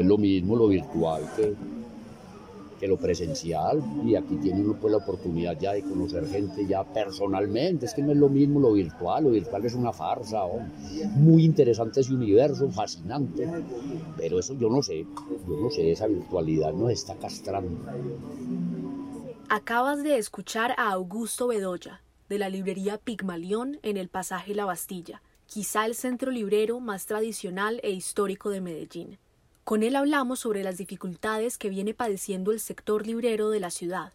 es lo mismo lo virtual que, que lo presencial. Y aquí tiene uno pues la oportunidad ya de conocer gente ya personalmente, es que no es lo mismo lo virtual, lo virtual es una farsa, muy interesante ese universo, fascinante, pero eso yo no sé, yo no sé, esa virtualidad nos está castrando. Acabas de escuchar a Augusto Bedoya, de la librería Pigmalión en el pasaje La Bastilla, quizá el centro librero más tradicional e histórico de Medellín. Con él hablamos sobre las dificultades que viene padeciendo el sector librero de la ciudad.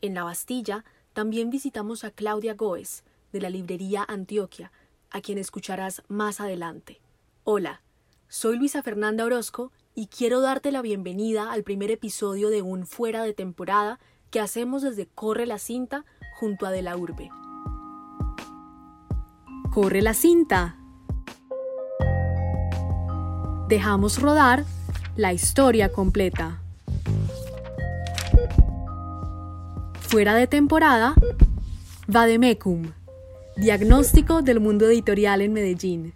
En La Bastilla también visitamos a Claudia Goes, de la librería Antioquia, a quien escucharás más adelante. Hola, soy Luisa Fernanda Orozco y quiero darte la bienvenida al primer episodio de un Fuera de temporada que hacemos desde Corre la Cinta junto a De la Urbe. Corre la cinta dejamos rodar la historia completa. Fuera de temporada, Vademecum, diagnóstico del mundo editorial en Medellín.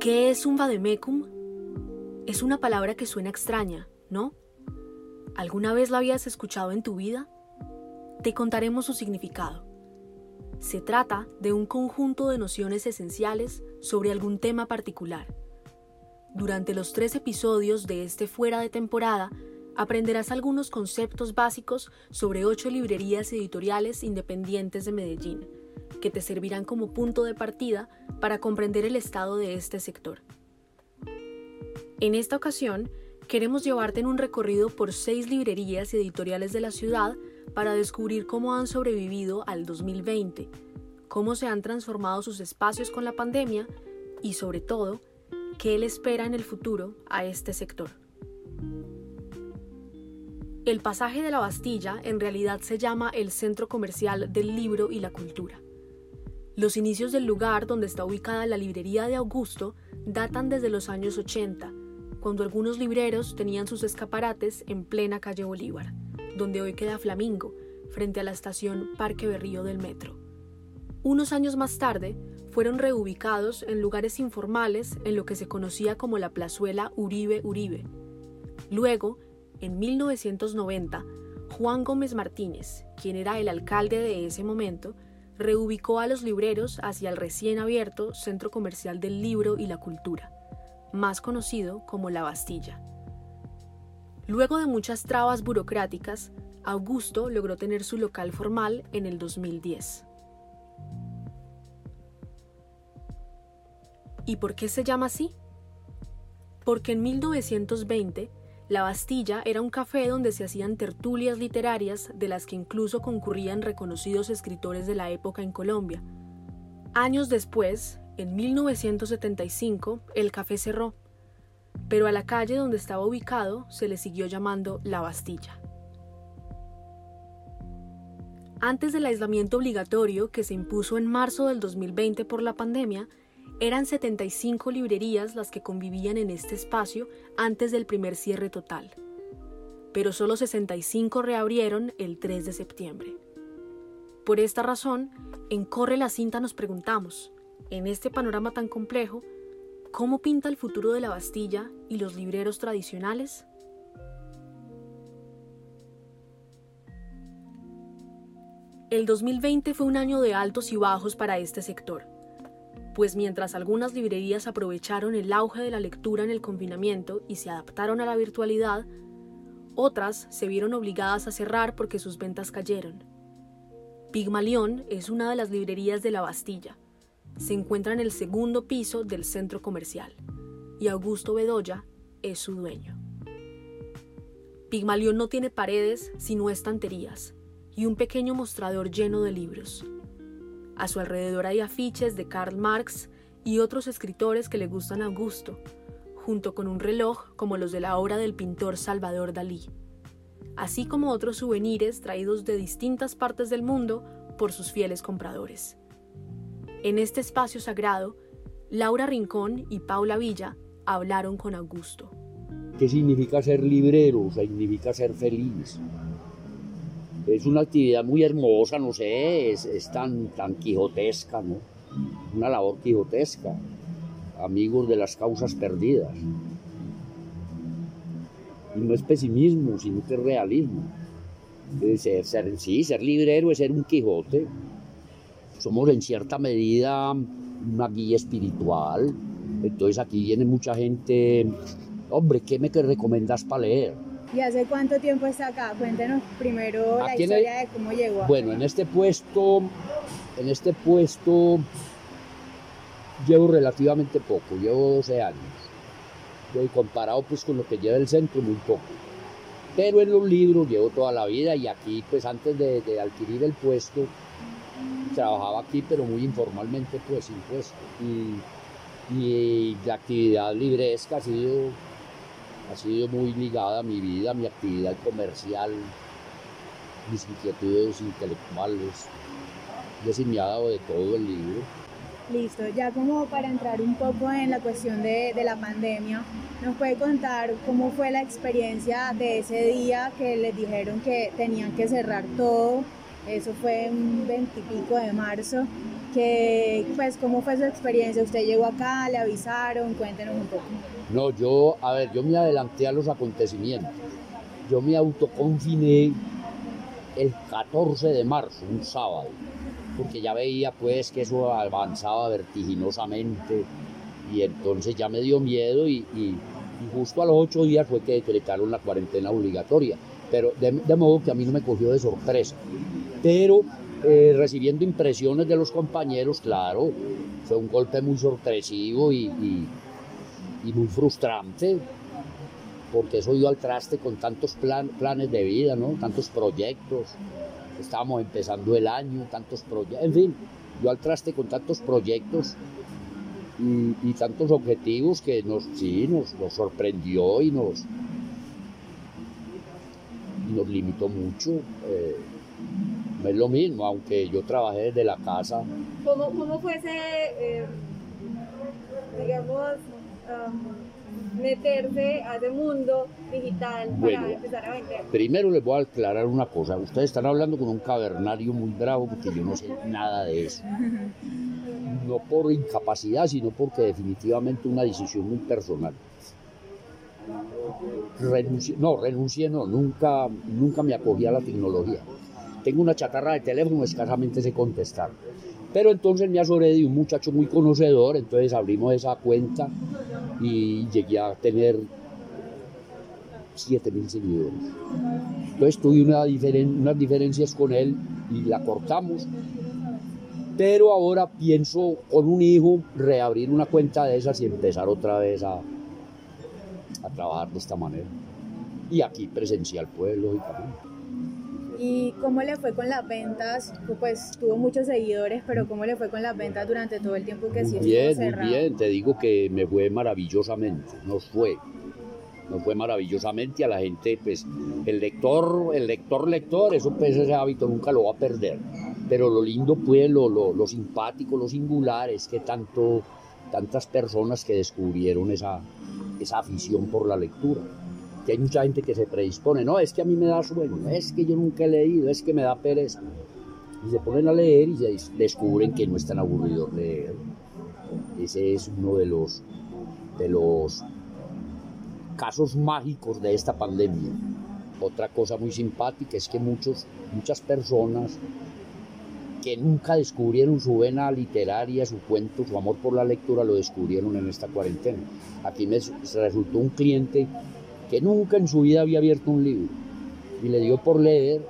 ¿Qué es un vademecum? Es una palabra que suena extraña, ¿no? ¿Alguna vez la habías escuchado en tu vida? Te contaremos su significado. Se trata de un conjunto de nociones esenciales sobre algún tema particular. Durante los tres episodios de este fuera de temporada, aprenderás algunos conceptos básicos sobre ocho librerías editoriales independientes de Medellín, que te servirán como punto de partida para comprender el estado de este sector. En esta ocasión, Queremos llevarte en un recorrido por seis librerías editoriales de la ciudad para descubrir cómo han sobrevivido al 2020, cómo se han transformado sus espacios con la pandemia y sobre todo, qué le espera en el futuro a este sector. El pasaje de la Bastilla en realidad se llama el Centro Comercial del Libro y la Cultura. Los inicios del lugar donde está ubicada la librería de Augusto datan desde los años 80 cuando algunos libreros tenían sus escaparates en plena calle Bolívar, donde hoy queda Flamingo, frente a la estación Parque Berrío del metro. Unos años más tarde, fueron reubicados en lugares informales en lo que se conocía como la plazuela Uribe Uribe. Luego, en 1990, Juan Gómez Martínez, quien era el alcalde de ese momento, reubicó a los libreros hacia el recién abierto Centro Comercial del Libro y la Cultura más conocido como la Bastilla. Luego de muchas trabas burocráticas, Augusto logró tener su local formal en el 2010. ¿Y por qué se llama así? Porque en 1920 la Bastilla era un café donde se hacían tertulias literarias de las que incluso concurrían reconocidos escritores de la época en Colombia. Años después, en 1975 el café cerró, pero a la calle donde estaba ubicado se le siguió llamando La Bastilla. Antes del aislamiento obligatorio que se impuso en marzo del 2020 por la pandemia, eran 75 librerías las que convivían en este espacio antes del primer cierre total, pero solo 65 reabrieron el 3 de septiembre. Por esta razón, en Corre la Cinta nos preguntamos, en este panorama tan complejo, ¿cómo pinta el futuro de la Bastilla y los libreros tradicionales? El 2020 fue un año de altos y bajos para este sector, pues mientras algunas librerías aprovecharon el auge de la lectura en el confinamiento y se adaptaron a la virtualidad, otras se vieron obligadas a cerrar porque sus ventas cayeron. Pigmalión es una de las librerías de la Bastilla, se encuentra en el segundo piso del centro comercial y Augusto Bedoya es su dueño. Pigmalión no tiene paredes sino estanterías y un pequeño mostrador lleno de libros. A su alrededor hay afiches de Karl Marx y otros escritores que le gustan a Augusto, junto con un reloj como los de la obra del pintor Salvador Dalí, así como otros souvenirs traídos de distintas partes del mundo por sus fieles compradores. En este espacio sagrado, Laura Rincón y Paula Villa hablaron con Augusto. ¿Qué significa ser librero? Significa ser feliz. Es una actividad muy hermosa, no sé, es, tan, tan quijotesca, ¿no? Una labor quijotesca. Amigos de las causas perdidas. Y no es pesimismo, sino que es realismo. Ser, ser, sí, ser librero es ser un Quijote. Somos en cierta medida una guía espiritual. Entonces aquí viene mucha gente. Hombre, ¿qué me recomiendas para leer? ¿Y hace cuánto tiempo está acá? Cuéntenos primero la historia de cómo llegó. Bueno, en este puesto, en este puesto llevo relativamente poco, llevo 12 años. Y comparado pues con lo que lleva el centro, muy poco. Pero en los libros llevo toda la vida y aquí pues antes de, adquirir el puesto trabajaba aquí pero muy informalmente pues sin puesto. Y, y la actividad libresca ha sido, ha sido muy ligada a mi vida, a mi actividad comercial, mis inquietudes intelectuales. Yo sí me dado de todo el libro. Listo, ya como para entrar un poco en la cuestión de, de, la pandemia, ¿nos puede contar cómo fue la experiencia de ese día que les dijeron que tenían que cerrar todo? Eso fue un veintipico de marzo. Que, pues, ¿Cómo fue su experiencia? ¿Usted llegó acá? ¿Le avisaron? Cuéntenos un poco. No, yo, a ver, yo me adelanté a los acontecimientos. Yo me autoconfiné el 14 de marzo, un sábado porque ya veía pues que eso avanzaba vertiginosamente y entonces ya me dio miedo y, justo a los ocho días fue que decretaron la cuarentena obligatoria, pero de, modo que a mí no me cogió de sorpresa. Pero eh, recibiendo impresiones de los compañeros, claro, fue un golpe muy sorpresivo y, y muy frustrante, porque eso dio al traste con tantos planes de vida, ¿no? tantos proyectos estábamos empezando el año, tantos proyectos, en fin, yo al traste con tantos proyectos y, tantos objetivos que nos, sí, nos, sorprendió y nos, nos limitó mucho. Eh, es lo mismo, aunque yo trabajé desde la casa. ¿Cómo, cómo fue ese, eh, digamos, meterse a ese mundo digital para empezar a vender? Primero les voy a aclarar una cosa. Ustedes están hablando con un cavernario muy bravo porque yo no sé nada de eso. No por incapacidad, sino porque definitivamente una decisión muy personal. Renuncié, no, renuncié no, nunca, nunca me acogí a la tecnología. Tengo una chatarra de teléfono, escasamente sé contestar. Pero entonces me asoré de un muchacho muy conocedor, entonces abrimos esa cuenta y llegué a tener 7 mil seguidores. Entonces tuve una unas diferencias con él y la cortamos. Pero ahora pienso con un hijo reabrir una cuenta de esas y empezar otra vez a, a trabajar de esta manera. Y aquí presencial, pues, lógicamente. ¿Y cómo le fue con las ventas? Pues tuvo muchos seguidores, pero ¿cómo le fue con las ventas durante todo el tiempo que sí bien, Muy bien, te digo que me fue maravillosamente, nos fue. Nos fue maravillosamente a la gente, pues el lector, el lector, lector, eso pues ese hábito nunca lo va a perder. Pero lo lindo pues, lo, lo, simpático, lo singular es que tanto, tantas personas que descubrieron esa, esa afición por la lectura hay mucha gente que se predispone, no, es que a mí me da sueño, es que yo nunca he leído, es que me da pereza. Y se ponen a leer y descubren que no es tan aburrido leer. Ese es uno de los, de los casos mágicos de esta pandemia. Otra cosa muy simpática es que muchos, muchas personas que nunca descubrieron su vena literaria, su cuento, su amor por la lectura, lo descubrieron en esta cuarentena. Aquí me resultó un cliente que nunca en su vida había abierto un libro y le dio por leer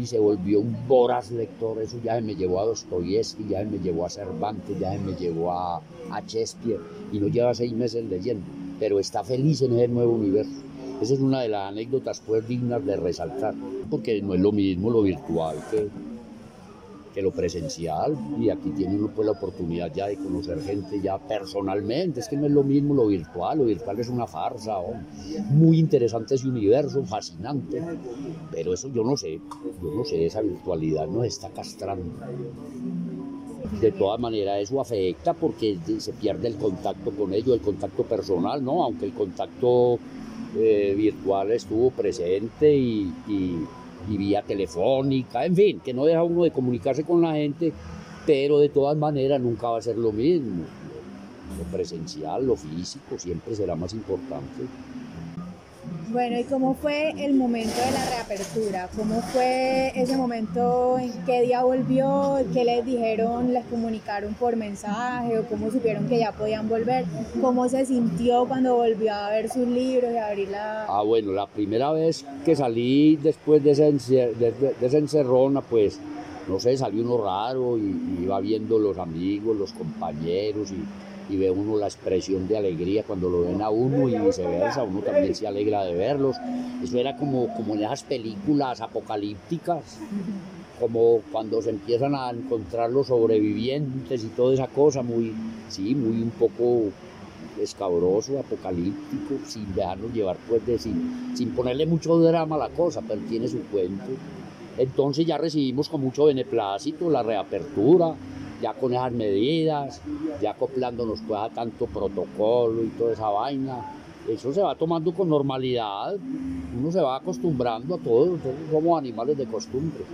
y se volvió un voraz lector. Eso ya me llevó a Dostoyevsky, ya me llevó a Cervantes, ya me llevó a, a Shakespeare y no lleva seis meses leyendo, pero está feliz en ese nuevo universo. Esa es una de las anécdotas pues dignas de resaltar, porque no es lo mismo lo virtual que, que lo presencial y aquí tiene uno pues la oportunidad ya de conocer gente ya personalmente, es que no es lo mismo lo virtual, lo virtual es una farsa, muy interesante ese universo, fascinante, pero eso yo no sé, yo no sé, esa virtualidad nos está castrando. De todas maneras eso afecta porque se pierde el contacto con ellos, el contacto personal, ¿no? Aunque el contacto eh, virtual estuvo presente y, vía telefónica, en fin, que no deja uno de comunicarse con la gente, pero de todas maneras nunca va a ser lo mismo. Lo presencial, lo físico, siempre será más importante. Bueno, ¿y cómo fue el momento de la reapertura? ¿Cómo fue ese momento? ¿En qué día volvió? ¿Qué les dijeron? ¿Les comunicaron por mensaje? ¿O cómo supieron que ya podían volver? ¿Cómo se sintió cuando volvió a ver sus libros y abrir la...? Ah, bueno, la primera vez que salí después de esa, de, encerrona, pues, no sé, salió uno raro y iba viendo los amigos, los compañeros y y ve uno la expresión de alegría cuando lo ven a uno y viceversa, uno también se alegra de verlos. Eso era como, como en esas películas apocalípticas, como cuando se empiezan a encontrar los sobrevivientes y toda esa cosa, muy, sí, muy un poco escabroso, apocalíptico, sin dejarnos llevar, pues, de, sin, sin ponerle mucho drama a la cosa, pero tiene su cuento. Entonces ya recibimos con mucho beneplácito la reapertura, ya con esas medidas, ya acoplándonos pues a tanto protocolo y toda esa vaina. Eso se va tomando con normalidad, uno se va acostumbrando a todo, somos animales de costumbre.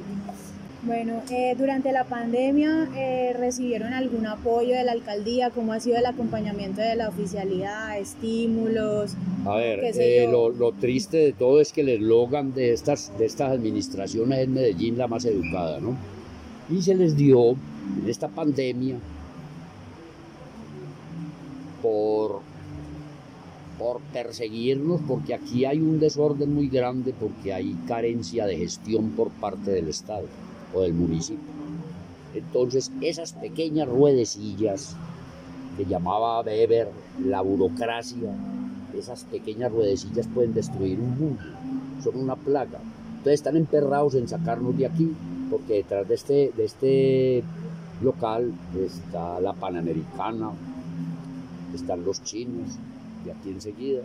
Bueno, eh, durante la pandemia eh, recibieron algún apoyo de la alcaldía, ¿cómo ha sido el acompañamiento de la oficialidad, estímulos? A ver, eh, lo, lo, triste de todo es que el eslogan de estas, de estas administraciones es Medellín la más educada, ¿no? Y se les dio en esta pandemia por, por perseguirnos, porque aquí hay un desorden muy grande, porque hay carencia de gestión por parte del Estado o del municipio. Entonces, esas pequeñas ruedecillas que llamaba Weber la burocracia, esas pequeñas ruedecillas pueden destruir un mundo, son una plaga. Entonces están emperrados en sacarnos de aquí, porque detrás de este, de este local está la Panamericana, están los chinos, y aquí enseguida.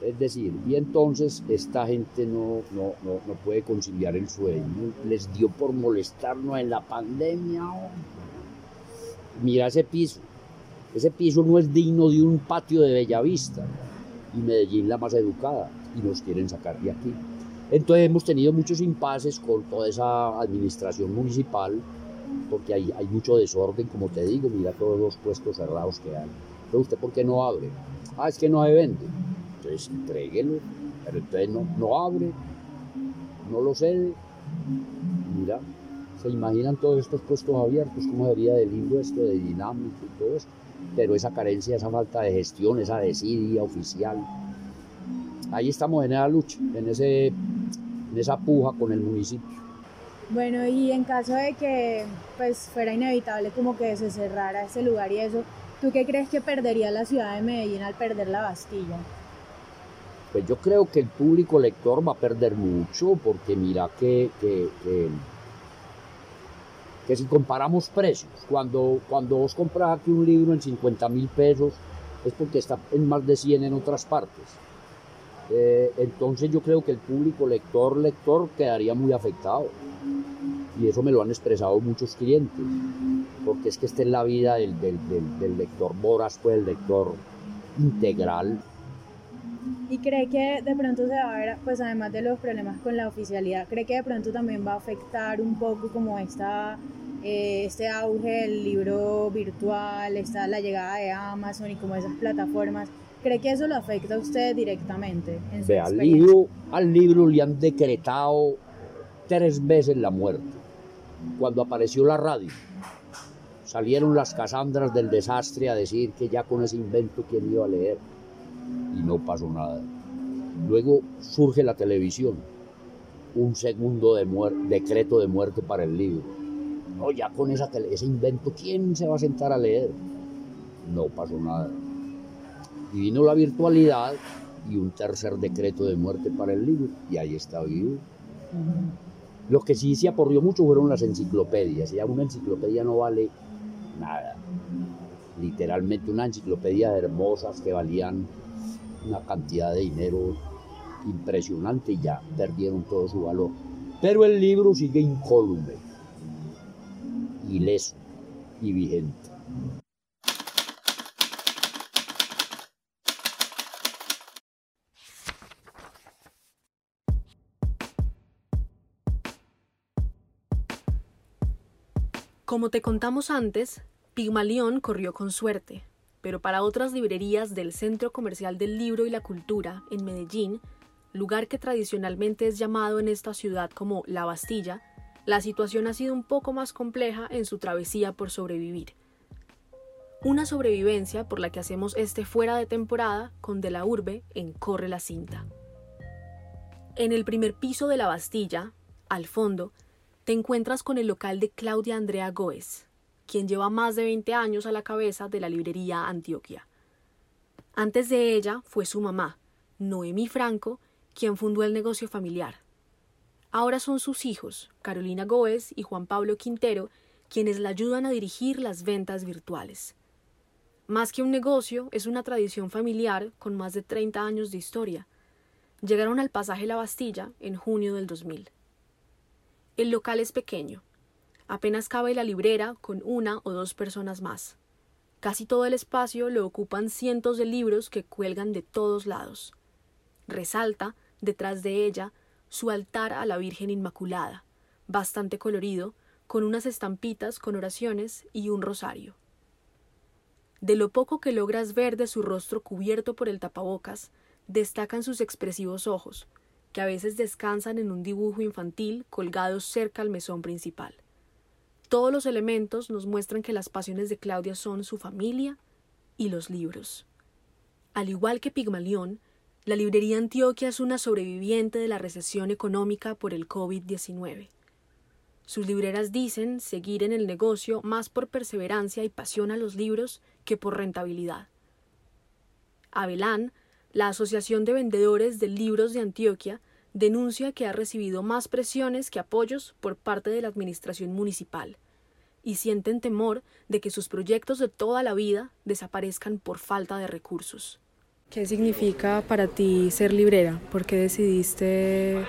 Es decir, y entonces esta gente no, no, no, puede conciliar el sueño, les dio por molestarnos en la pandemia. Mira ese piso, ese piso no es digno de un patio de Bellavista y Medellín la más educada y nos quieren sacar de aquí. Entonces hemos tenido muchos impases con toda esa administración municipal porque hay, hay mucho desorden, como te digo, mira todos los puestos cerrados que hay. Pero usted, ¿por qué no abre? Ah, es que no se vende. Entonces, entréguelo, pero entonces no, no abre, no lo cede. Mira, se imaginan todos estos puestos abiertos, cómo sería de lindo esto, de dinámico y todo eso. Pero esa carencia, esa falta de gestión, esa desidia oficial, ahí estamos en esa lucha, en, ese, en esa puja con el municipio. Bueno, y en caso de que pues fuera inevitable como que se cerrara ese lugar y eso, ¿tú qué crees que perdería la ciudad de Medellín al perder la Bastilla? Pues yo creo que el público lector va a perder mucho porque mira que, que, que, si comparamos precios, cuando, cuando vos compras aquí un libro en 50 mil pesos es porque está en más de 100 en otras partes. Eh, entonces yo creo que el público lector, lector quedaría muy afectado y eso me lo han expresado muchos clientes, porque es que esta es la vida del, lector Boras, pues el lector integral. ¿Y cree que de pronto se va a ver, pues además de los problemas con la oficialidad, cree que de pronto también va a afectar un poco como esta, eh, este auge del libro virtual, esta, la llegada de Amazon y como esas plataformas? ¿Cree que eso lo afecta a usted directamente? En al, libro, al libro le han decretado tres veces la muerte cuando apareció la radio. Salieron las casandras del desastre a decir que ya con ese invento quién iba a leer. Y no pasó nada. Luego surge la televisión. Un segundo de decreto de muerte para el libro. No, ya con esa ese invento, ¿quién se va a sentar a leer? No pasó nada. Y vino la virtualidad y un tercer decreto de muerte para el libro. Y ahí está vivo. Lo que sí se aporrió mucho fueron las enciclopedias. Ya una enciclopedia no vale nada. Literalmente una enciclopedia de hermosas que valían una cantidad de dinero impresionante y ya perdieron todo su valor. Pero el libro sigue incólume, ileso y vigente. Como te contamos antes, Pigmalión corrió con suerte, pero para otras librerías del Centro Comercial del Libro y la Cultura en Medellín, lugar que tradicionalmente es llamado en esta ciudad como La Bastilla, la situación ha sido un poco más compleja en su travesía por sobrevivir. Una sobrevivencia por la que hacemos este fuera de temporada con De la Urbe en Corre la Cinta. En el primer piso de la Bastilla, al fondo, te encuentras con el local de Claudia Andrea Goes, quien lleva más de 20 años a la cabeza de la librería Antioquia. Antes de ella fue su mamá, Noemí Franco, quien fundó el negocio familiar. Ahora son sus hijos, Carolina Goes y Juan Pablo Quintero, quienes la ayudan a dirigir las ventas virtuales. Más que un negocio, es una tradición familiar con más de 30 años de historia. Llegaron al pasaje La Bastilla en junio del 2000. El local es pequeño, Apenas cabe la librera con una o dos personas más. Casi todo el espacio lo ocupan cientos de libros que cuelgan de todos lados. Resalta, detrás de ella, su altar a la Virgen Inmaculada, bastante colorido, con unas estampitas con oraciones y un rosario. De lo poco que logras ver de su rostro cubierto por el tapabocas, destacan sus expresivos ojos, que a veces descansan en un dibujo infantil colgado cerca al mesón principal. Todos los elementos nos muestran que las pasiones de Claudia son su familia y los libros. Al igual que Pigmalión, la librería Antioquia es una sobreviviente de la recesión económica por el COVID-19. Sus libreras dicen seguir en el negocio más por perseverancia y pasión a los libros que por rentabilidad. Avelán, la Asociación de Vendedores de Libros de Antioquia, denuncia que ha recibido más presiones que apoyos por parte de la administración municipal y sienten temor de que sus proyectos de toda la vida desaparezcan por falta de recursos. ¿Qué significa para ti ser librera? ¿Por qué decidiste,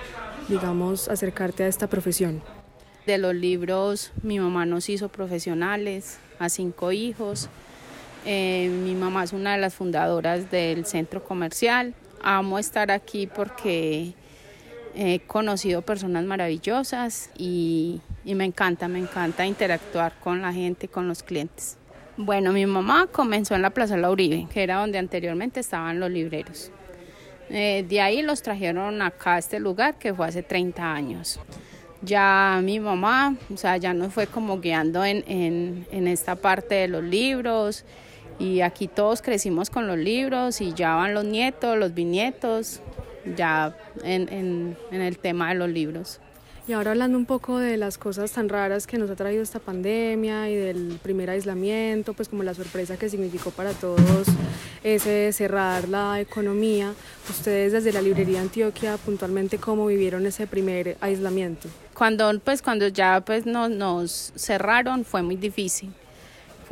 digamos, acercarte a esta profesión? De los libros, mi mamá nos hizo profesionales, a cinco hijos. Eh, mi mamá es una de las fundadoras del centro comercial. Amo estar aquí porque He conocido personas maravillosas y, me encanta, me encanta interactuar con la gente, con los clientes. Bueno, mi mamá comenzó en la Plaza La Uribe, que era donde anteriormente estaban los libreros. Eh, de ahí los trajeron acá a este lugar que fue hace 30 años. Ya mi mamá, o sea, ya nos fue como guiando en, esta parte de los libros y aquí todos crecimos con los libros y ya van los nietos, los bisnietos, ya en, el tema de los libros. Y ahora hablando un poco de las cosas tan raras que nos ha traído esta pandemia y del primer aislamiento, pues como la sorpresa que significó para todos ese cerrar la economía, ustedes desde la librería Antioquia puntualmente cómo vivieron ese primer aislamiento. Cuando pues cuando ya pues nos cerraron fue muy difícil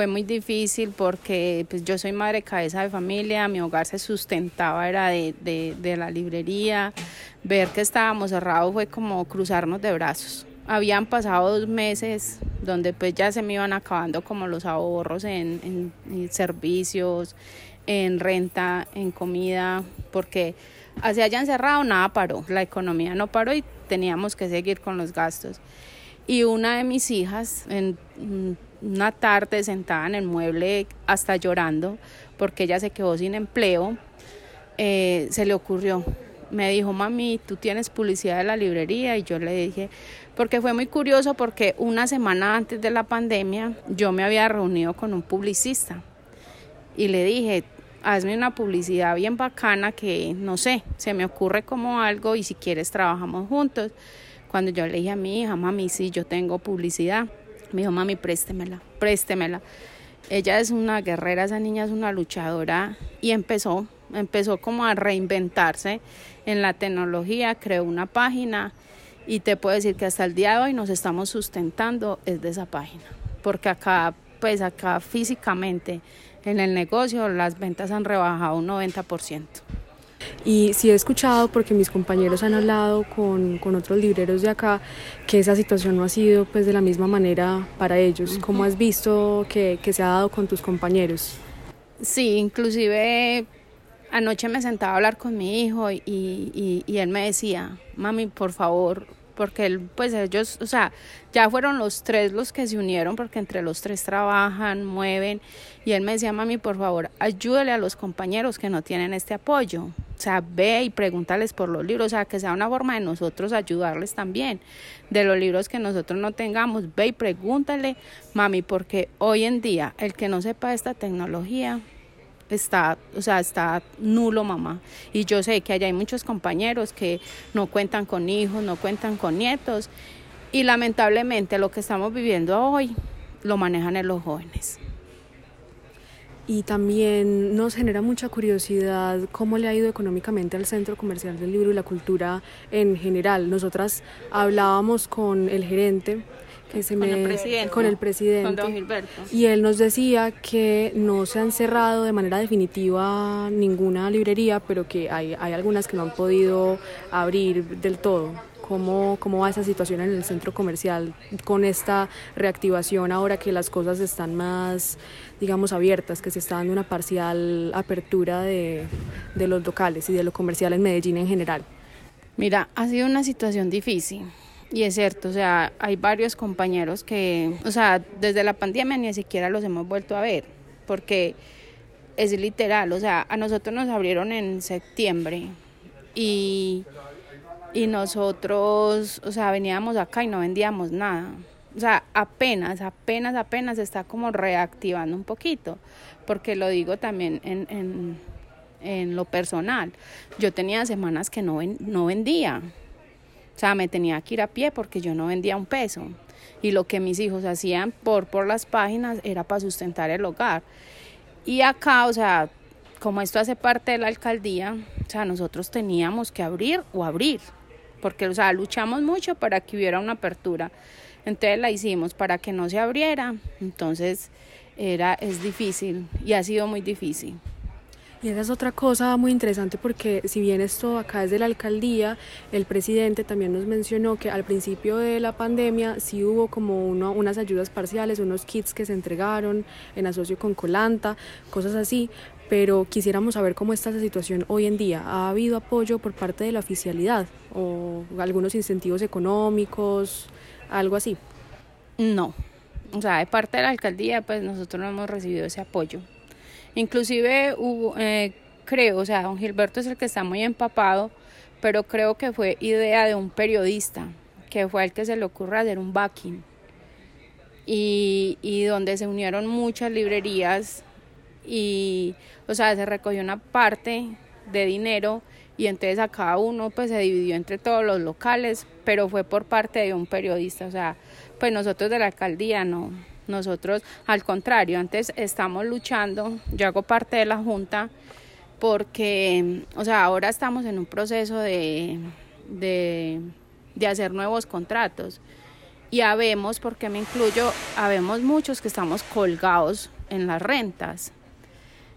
fue muy difícil porque pues, yo soy madre cabeza de familia, mi hogar se sustentaba era de, de, la librería, ver que estábamos cerrados fue como cruzarnos de brazos. Habían pasado dos meses donde pues ya se me iban acabando como los ahorros en, en, servicios, en renta, en comida, porque así hayan cerrado nada paró, la economía no paró y teníamos que seguir con los gastos. Y una de mis hijas en una tarde sentada en el mueble hasta llorando porque ella se quedó sin empleo, eh, se le ocurrió. Me dijo, mami, tú tienes publicidad de la librería y yo le dije, porque fue muy curioso porque una semana antes de la pandemia yo me había reunido con un publicista y le dije, hazme una publicidad bien bacana que no sé, se me ocurre como algo y si quieres trabajamos juntos. Cuando yo le dije a mi hija, mami, sí, yo tengo publicidad me dijo, mami, préstemela, préstemela. Ella es una guerrera, esa niña es una luchadora y empezó, empezó como a reinventarse en la tecnología, creó una página y te puedo decir que hasta el día de hoy nos estamos sustentando es de esa página, porque acá, pues acá físicamente en el negocio las ventas han rebajado un 90%. Y sí he escuchado, porque mis compañeros han hablado con, con, otros libreros de acá, que esa situación no ha sido pues de la misma manera para ellos. ¿Cómo has visto que, que se ha dado con tus compañeros? Sí, inclusive anoche me sentaba a hablar con mi hijo y, y, y, él me decía, mami, por favor, porque él, pues ellos, o sea, ya fueron los tres los que se unieron, porque entre los tres trabajan, mueven, y él me decía, mami, por favor, ayúdale a los compañeros que no tienen este apoyo, o sea, ve y pregúntales por los libros, o sea, que sea una forma de nosotros ayudarles también, de los libros que nosotros no tengamos, ve y pregúntale, mami, porque hoy en día el que no sepa esta tecnología, está, o sea, está nulo, mamá. Y yo sé que allá hay muchos compañeros que no cuentan con hijos, no cuentan con nietos. Y lamentablemente lo que estamos viviendo hoy lo manejan en los jóvenes. Y también nos genera mucha curiosidad cómo le ha ido económicamente al Centro Comercial del Libro y la Cultura en general. Nosotras hablábamos con el gerente que se con me, el presidente. con el presidente. Con don Gilberto. Y él nos decía que no se han cerrado de manera definitiva ninguna librería, pero que hay, hay algunas que no han podido abrir del todo. ¿Cómo, ¿Cómo va esa situación en el centro comercial con esta reactivación ahora que las cosas están más, digamos, abiertas, que se está dando una parcial apertura de, de los locales y de lo comercial en Medellín en general? Mira, ha sido una situación difícil. Y es cierto, o sea, hay varios compañeros que, o sea, desde la pandemia ni siquiera los hemos vuelto a ver, porque es literal, o sea, a nosotros nos abrieron en septiembre y, y nosotros, o sea, veníamos acá y no vendíamos nada. O sea, apenas, apenas, apenas está como reactivando un poquito, porque lo digo también en, en, en lo personal. Yo tenía semanas que no, ven, no vendía, sea, me tenía que ir a pie porque yo no vendía un peso. Y lo que mis hijos hacían por, por las páginas era para sustentar el hogar. Y acá, o sea, como esto hace parte de la alcaldía, o sea, nosotros teníamos que abrir o abrir. Porque, o sea, luchamos mucho para que hubiera una apertura. Entonces la hicimos para que no se abriera. Entonces era, es difícil y ha sido muy difícil. Y esa es otra cosa muy interesante porque si bien esto acá es de la alcaldía, el presidente también nos mencionó que al principio de la pandemia sí hubo como uno, unas ayudas parciales, unos kits que se entregaron en asocio con Colanta, cosas así, pero quisiéramos saber cómo está esa situación hoy en día. ¿Ha habido apoyo por parte de la oficialidad o algunos incentivos económicos, algo así? No, o sea, de parte de la alcaldía, pues nosotros no hemos recibido ese apoyo. Inclusive hubo, eh, creo, o sea, don Gilberto es el que está muy empapado, pero creo que fue idea de un periodista, que fue el que se le ocurre hacer un backing. Y, y donde se unieron muchas librerías y, o sea, se recogió una parte de dinero y entonces a cada uno pues se dividió entre todos los locales, pero fue por parte de un periodista, o sea, pues nosotros de la alcaldía no, nosotros, al contrario, antes estamos luchando, yo hago parte de la Junta porque, o sea, ahora estamos en un proceso de, de, de hacer nuevos contratos. Y habemos, porque me incluyo, habemos muchos que estamos colgados en las rentas.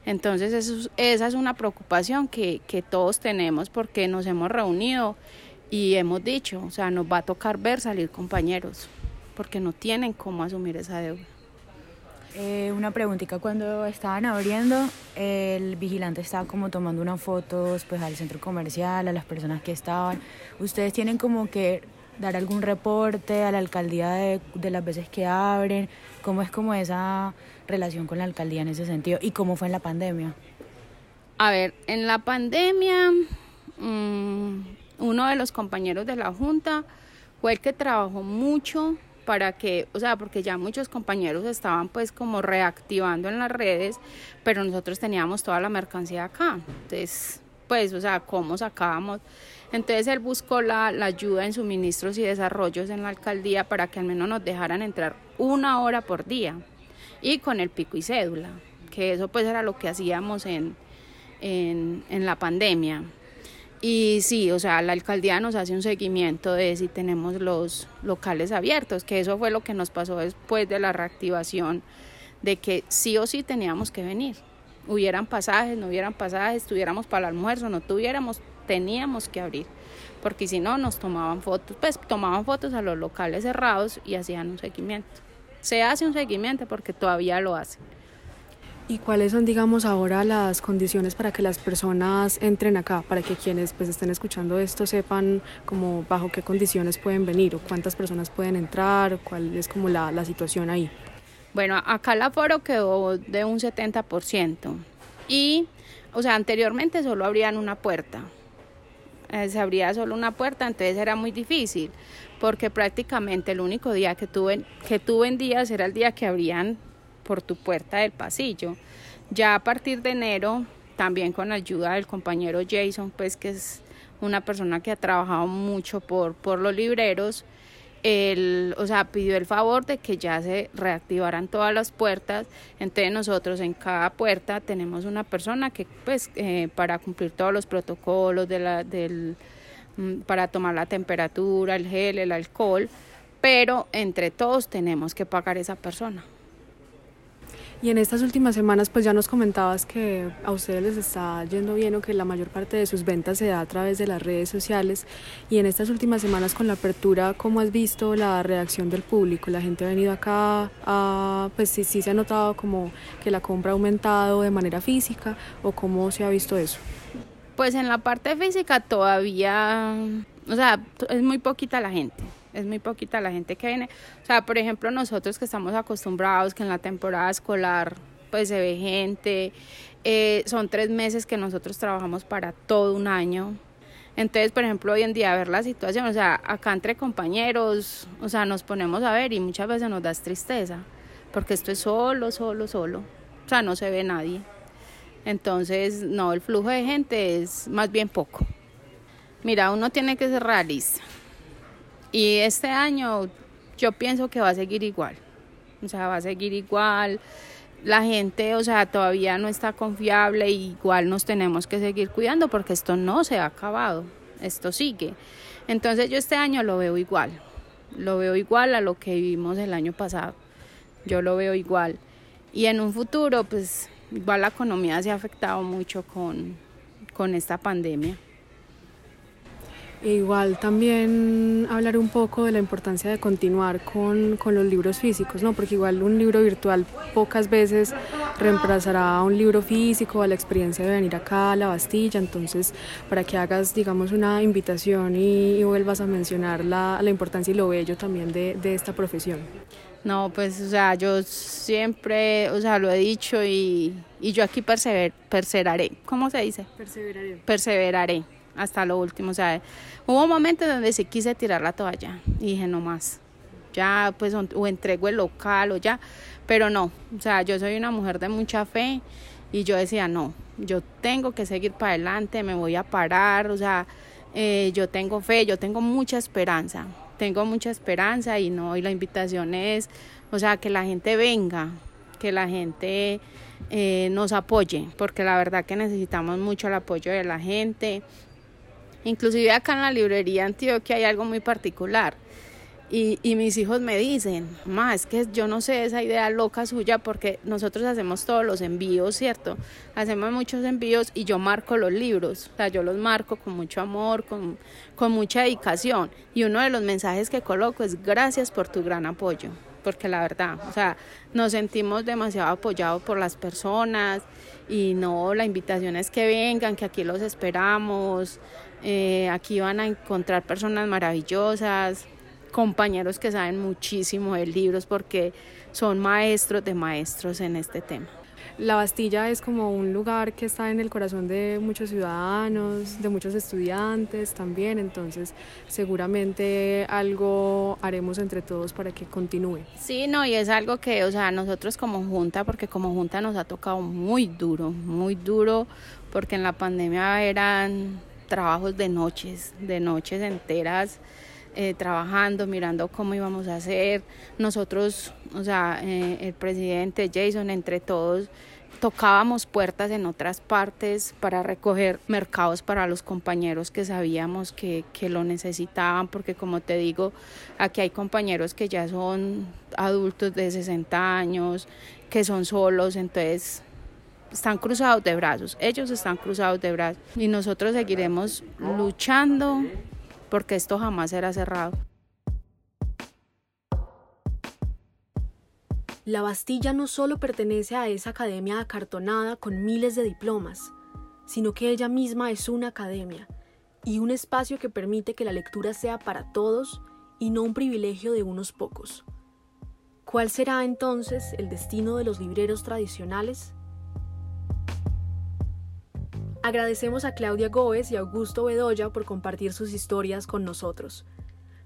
Entonces esa es una preocupación que, que todos tenemos porque nos hemos reunido y hemos dicho, o sea, nos va a tocar ver salir compañeros porque no tienen cómo asumir esa deuda. Eh, una preguntita, cuando estaban abriendo, el vigilante estaba como tomando unas fotos pues al centro comercial, a las personas que estaban. ¿Ustedes tienen como que dar algún reporte a la alcaldía de, de las veces que abren? ¿Cómo es como esa relación con la alcaldía en ese sentido? ¿Y cómo fue en la pandemia? A ver, en la pandemia, mmm, uno de los compañeros de la Junta fue el que trabajó mucho para que, o sea, porque ya muchos compañeros estaban pues como reactivando en las redes, pero nosotros teníamos toda la mercancía acá. Entonces, pues, o sea, ¿cómo sacábamos? Entonces él buscó la, la, ayuda en suministros y desarrollos en la alcaldía para que al menos nos dejaran entrar una hora por día y con el pico y cédula, que eso pues era lo que hacíamos en, en, en la pandemia. Y sí, o sea, la alcaldía nos hace un seguimiento de si tenemos los locales abiertos, que eso fue lo que nos pasó después de la reactivación, de que sí o sí teníamos que venir. Hubieran pasajes, no hubieran pasajes, tuviéramos para el almuerzo, no tuviéramos, teníamos que abrir, porque si no nos tomaban fotos, pues tomaban fotos a los locales cerrados y hacían un seguimiento. Se hace un seguimiento porque todavía lo hacen. ¿Y cuáles son, digamos, ahora las condiciones para que las personas entren acá, para que quienes pues estén escuchando esto sepan como bajo qué condiciones pueden venir o cuántas personas pueden entrar, cuál es como la, la situación ahí? Bueno, acá el aforo quedó de un 70% y, o sea, anteriormente solo abrían una puerta, eh, se abría solo una puerta, entonces era muy difícil, porque prácticamente el único día que tuve que tú vendías era el día que abrían por tu puerta del pasillo. Ya a partir de enero, también con ayuda del compañero Jason, pues que es una persona que ha trabajado mucho por, por los libreros, él, o sea, pidió el favor de que ya se reactivaran todas las puertas. Entonces nosotros en cada puerta tenemos una persona que, pues, eh, para cumplir todos los protocolos de la, del, mm, para tomar la temperatura, el gel, el alcohol, pero entre todos tenemos que pagar esa persona. Y en estas últimas semanas pues ya nos comentabas que a ustedes les está yendo bien o que la mayor parte de sus ventas se da a través de las redes sociales y en estas últimas semanas con la apertura, ¿cómo has visto la reacción del público? La gente ha venido acá, a, pues sí, sí se ha notado como que la compra ha aumentado de manera física o cómo se ha visto eso? Pues en la parte física todavía, o sea, es muy poquita la gente es muy poquita la gente que viene. O sea, por ejemplo, nosotros que estamos acostumbrados que en la temporada escolar pues se ve gente, eh, son tres meses que nosotros trabajamos para todo un año. Entonces, por ejemplo, hoy en día ver la situación, o sea, acá entre compañeros, o sea, nos ponemos a ver y muchas veces nos da tristeza, porque esto es solo, solo, solo, o sea, no se ve nadie. Entonces, no, el flujo de gente es más bien poco. Mira, uno tiene que ser realista. Y este año yo pienso que va a seguir igual. O sea, va a seguir igual. La gente, o sea, todavía no está confiable, igual nos tenemos que seguir cuidando porque esto no se ha acabado, esto sigue. Entonces yo este año lo veo igual, lo veo igual a lo que vivimos el año pasado, yo lo veo igual. Y en un futuro, pues igual la economía se ha afectado mucho con, con esta pandemia. E igual también hablar un poco de la importancia de continuar con, con, los libros físicos, ¿no? Porque igual un libro virtual pocas veces reemplazará a un libro físico, a la experiencia de venir acá a la Bastilla, entonces para que hagas, digamos, una invitación y, vuelvas a mencionar la, la, importancia y lo bello también de, de esta profesión. No, pues, o sea, yo siempre, o sea, lo he dicho y, y yo aquí persever, perseveraré. ¿Cómo se dice? Perseveraré. Perseveraré hasta lo último. O sea, hubo momentos donde sí quise tirar la toalla y dije, no más. Ya, pues, o entrego el local o ya. Pero no, o sea, yo soy una mujer de mucha fe y yo decía, no, yo tengo que seguir para adelante, me voy a parar, o sea, eh, yo tengo fe, yo tengo mucha esperanza, tengo mucha esperanza y no, y la invitación es, o sea, que la gente venga, que la gente eh, nos apoye, porque la verdad que necesitamos mucho el apoyo de la gente, Inclusive acá en la librería Antioquia hay algo muy particular. Y, y, mis hijos me dicen, más es que yo no sé esa idea loca suya porque nosotros hacemos todos los envíos, ¿cierto? Hacemos muchos envíos y yo marco los libros, o sea, yo los marco con mucho amor, con, con mucha dedicación. Y uno de los mensajes que coloco es gracias por tu gran apoyo, porque la verdad, o sea, nos sentimos demasiado apoyados por las personas y no, la invitación es que vengan, que aquí los esperamos, eh, aquí van a encontrar personas maravillosas, compañeros que saben muchísimo de libros porque son maestros de maestros en este tema. La Bastilla es como un lugar que está en el corazón de muchos ciudadanos, de muchos estudiantes también, entonces seguramente algo haremos entre todos para que continúe. Sí, no, y es algo que, o sea, nosotros como junta, porque como junta nos ha tocado muy duro, muy duro, porque en la pandemia eran trabajos de noches, de noches enteras. Eh, trabajando, mirando cómo íbamos a hacer. Nosotros, o sea, eh, el presidente Jason, entre todos, tocábamos puertas en otras partes para recoger mercados para los compañeros que sabíamos que, que lo necesitaban, porque como te digo, aquí hay compañeros que ya son adultos de 60 años, que son solos, entonces están cruzados de brazos, ellos están cruzados de brazos y nosotros seguiremos luchando porque esto jamás será cerrado. La Bastilla no solo pertenece a esa academia acartonada con miles de diplomas, sino que ella misma es una academia y un espacio que permite que la lectura sea para todos y no un privilegio de unos pocos. ¿Cuál será entonces el destino de los libreros tradicionales? Agradecemos a Claudia Góez y Augusto Bedoya por compartir sus historias con nosotros.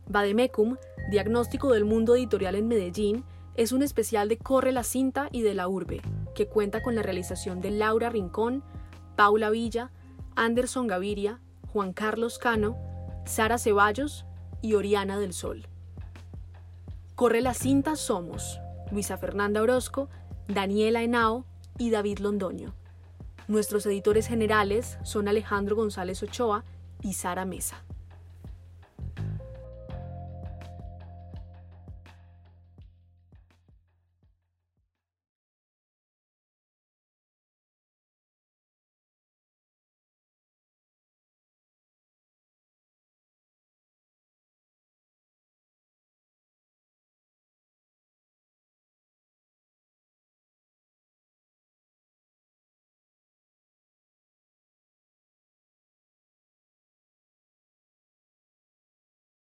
Bademecum, Diagnóstico del Mundo Editorial en Medellín, es un especial de Corre la Cinta y de la Urbe, que cuenta con la realización de Laura Rincón, Paula Villa, Anderson Gaviria, Juan Carlos Cano, Sara Ceballos y Oriana del Sol. Corre la cinta somos Luisa Fernanda Orozco, Daniela Henao y David Londoño. Nuestros editores generales son Alejandro González Ochoa y Sara Mesa.